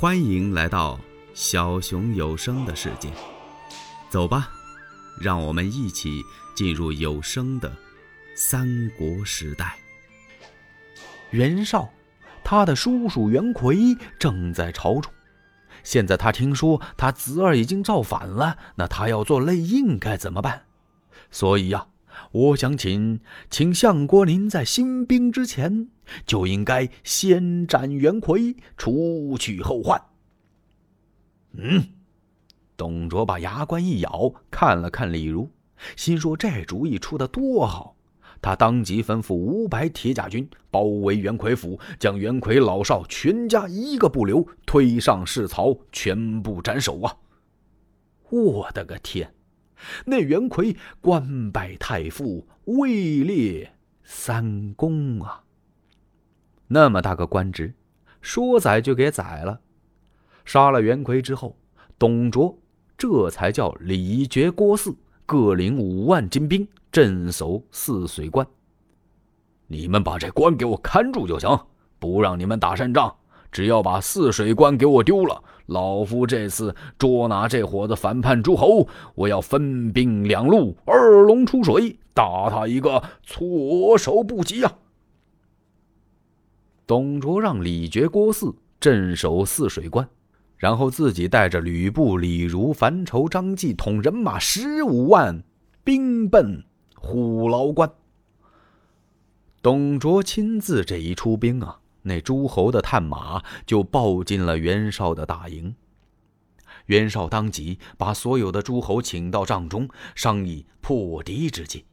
欢迎来到小熊有声的世界，走吧，让我们一起进入有声的三国时代。袁绍，他的叔叔袁奎正在朝中，现在他听说他侄儿已经造反了，那他要做内应该怎么办？所以呀，我想请请相国您在兴兵之前。就应该先斩袁奎，除去后患。嗯，董卓把牙关一咬，看了看李儒，心说这主意出的多好。他当即吩咐五百铁甲军包围袁奎府，将袁奎老少全家一个不留推上市曹，全部斩首啊！我的个天，那袁奎官拜太傅，位列三公啊！那么大个官职，说宰就给宰了。杀了袁奎之后，董卓这才叫李傕、郭汜各领五万精兵镇守泗水关。你们把这关给我看住就行，不让你们打胜仗。只要把泗水关给我丢了，老夫这次捉拿这伙子反叛诸侯，我要分兵两路，二龙出水，打他一个措手不及呀！董卓让李傕、郭汜镇守泗水关，然后自己带着吕布、李儒、樊稠、张济，统人马十五万，兵奔虎牢关。董卓亲自这一出兵啊，那诸侯的探马就报进了袁绍的大营。袁绍当即把所有的诸侯请到帐中，商议破敌之计。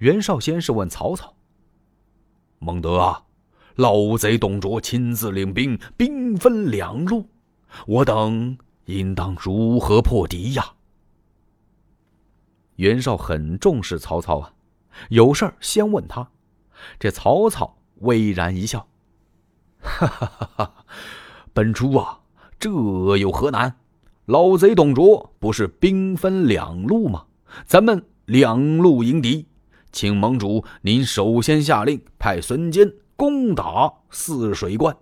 袁绍先是问曹操：“孟德啊。”老贼董卓亲自领兵，兵分两路，我等应当如何破敌呀？袁绍很重视曹操啊，有事儿先问他。这曹操巍然一笑：“哈哈哈哈本初啊，这有何难？老贼董卓不是兵分两路吗？咱们两路迎敌，请盟主您首先下令派孙坚。”攻打泗水关，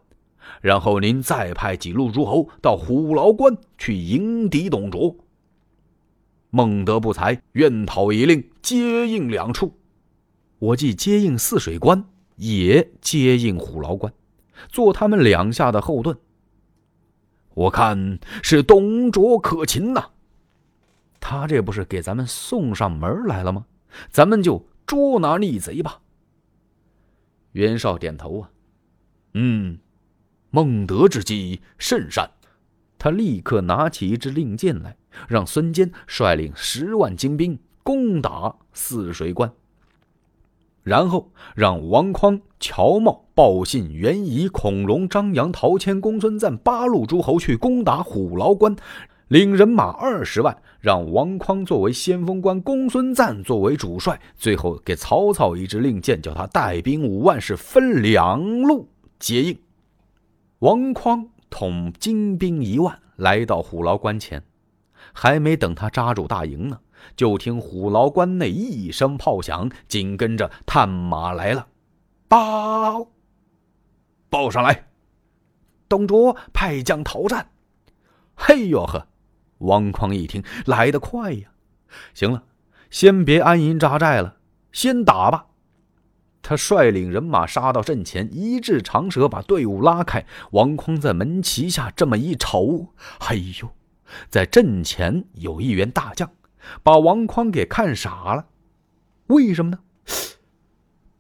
然后您再派几路诸侯到虎牢关去迎敌董卓。孟德不才，愿讨一令，接应两处。我既接应泗水关，也接应虎牢关，做他们两下的后盾。我看是董卓可擒呐，他这不是给咱们送上门来了吗？咱们就捉拿逆贼吧。袁绍点头啊，嗯，孟德之计甚善。他立刻拿起一支令箭来，让孙坚率领十万精兵攻打泗水关，然后让王匡、乔瑁、鲍信、袁仪、孔融、张扬、陶谦、公孙瓒八路诸侯去攻打虎牢关。领人马二十万，让王匡作为先锋官，公孙瓒作为主帅，最后给曹操一支令箭，叫他带兵五万，是分两路接应。王匡统精兵一万来到虎牢关前，还没等他扎住大营呢，就听虎牢关内一声炮响，紧跟着探马来了，报，报上来，董卓派将讨战。嘿呦呵！王匡一听，来得快呀！行了，先别安营扎寨了，先打吧。他率领人马杀到阵前，一掷长蛇把队伍拉开。王匡在门旗下这么一瞅，哎呦，在阵前有一员大将，把王匡给看傻了。为什么呢？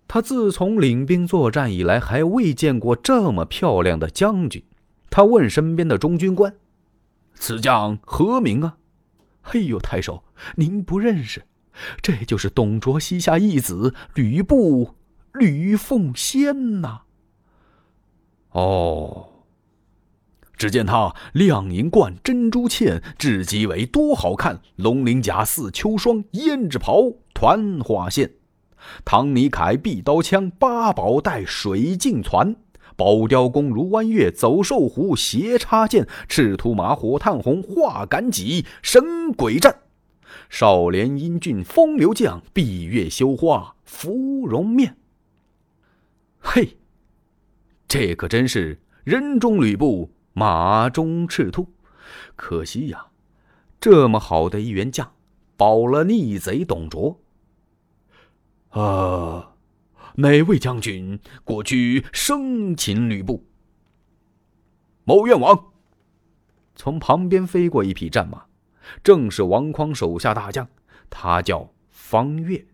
他自从领兵作战以来，还未见过这么漂亮的将军。他问身边的中军官。此将何名啊？嘿呦，太守，您不认识，这就是董卓膝下义子吕布，吕奉先呐。哦，只见他亮银冠，珍珠嵌，雉鸡尾，多好看！龙鳞甲，似秋霜，胭脂袍，团花线，唐尼铠，碧刀枪，八宝带，水镜攒。宝雕弓，如弯月；走兽虎，斜插剑；赤兔马，火炭红；画杆戟，神鬼战。少年英俊风流将，闭月羞花芙蓉面。嘿，这可真是人中吕布，马中赤兔。可惜呀，这么好的一员将，保了逆贼董卓。啊，哪位将军过去生擒吕布？某愿王。从旁边飞过一匹战马，正是王匡手下大将，他叫方悦。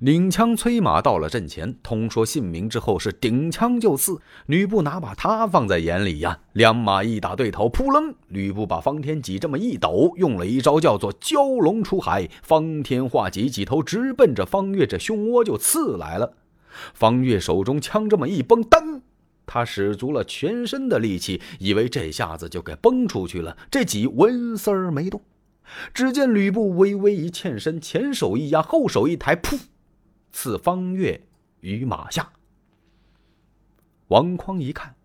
领枪催马到了阵前，通说姓名之后，是顶枪就刺。吕布哪把他放在眼里呀？两马一打对头，扑棱！吕布把方天戟这么一抖，用了一招叫做蛟龙出海。方天画戟几头直奔着方月这胸窝就刺来了。方月手中枪这么一崩，噔！他使足了全身的力气，以为这下子就给崩出去了。这戟纹丝儿没动。只见吕布微微一欠身，前手一压，后手一抬，噗！赐方月于马下。王匡一看，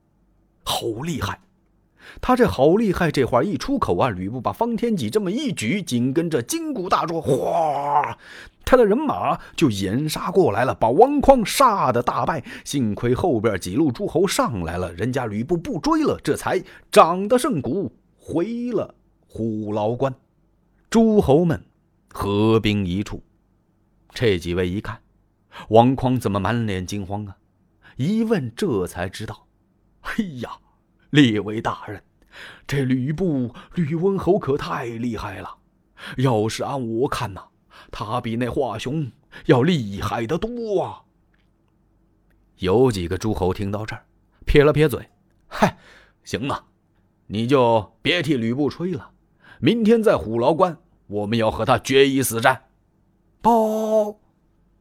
好厉害！他这好厉害这话一出口啊，吕布把方天戟这么一举，紧跟着金鼓大作，哗，他的人马就掩杀过来了，把王匡杀的大败。幸亏后边几路诸侯上来了，人家吕布不追了，这才长得胜鼓回了虎牢关。诸侯们合兵一处，这几位一看。王匡怎么满脸惊慌啊？一问，这才知道，哎呀，列位大人，这吕布吕温侯可太厉害了。要是按我看呐，他比那华雄要厉害得多啊。有几个诸侯听到这儿，撇了撇嘴，嗨，行了，你就别替吕布吹了。明天在虎牢关，我们要和他决一死战。报。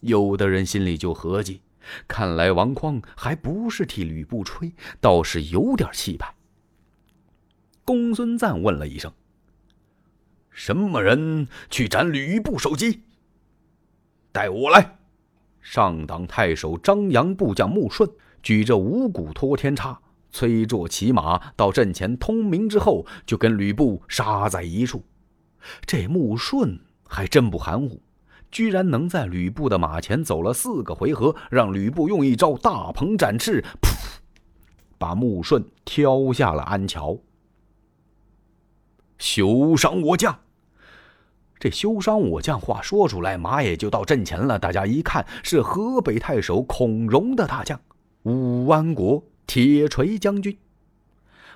有的人心里就合计：看来王匡还不是替吕布吹，倒是有点气派。公孙瓒问了一声：“什么人去斩吕布首级？”带我来。上党太守张扬部将穆顺举着五谷托天叉，催着骑马到阵前通明之后，就跟吕布杀在一处。这穆顺还真不含糊。居然能在吕布的马前走了四个回合，让吕布用一招大鹏展翅，噗，把穆顺挑下了安桥。休伤我将！这休伤我将话说出来，马也就到阵前了。大家一看，是河北太守孔融的大将武安国铁锤将军。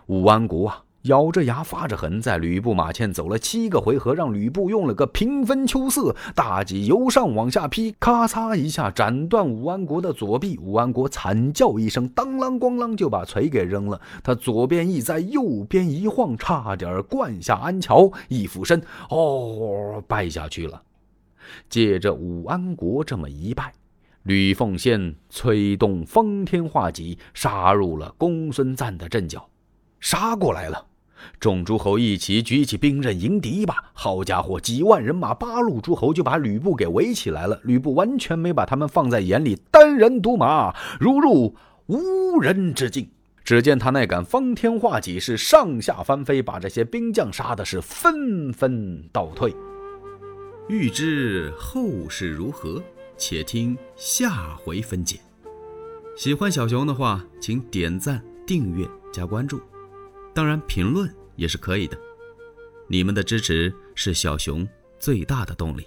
武安国啊！咬着牙发着狠，在吕布马前走了七个回合，让吕布用了个平分秋色，大戟由上往下劈，咔嚓一下斩断武安国的左臂。武安国惨叫一声，当啷咣啷就把锤给扔了。他左边一栽，右边一晃，差点灌下安桥，一俯身，哦，败下去了。借着武安国这么一败，吕奉先催动方天画戟，杀入了公孙瓒的阵脚，杀过来了。众诸侯一起举起兵刃迎敌吧！好家伙，几万人马，八路诸侯就把吕布给围起来了。吕布完全没把他们放在眼里，单人独马，如入无人之境。只见他那杆方天画戟是上下翻飞，把这些兵将杀的是纷纷倒退。欲知后事如何，且听下回分解。喜欢小熊的话，请点赞、订阅、加关注。当然，评论也是可以的。你们的支持是小熊最大的动力。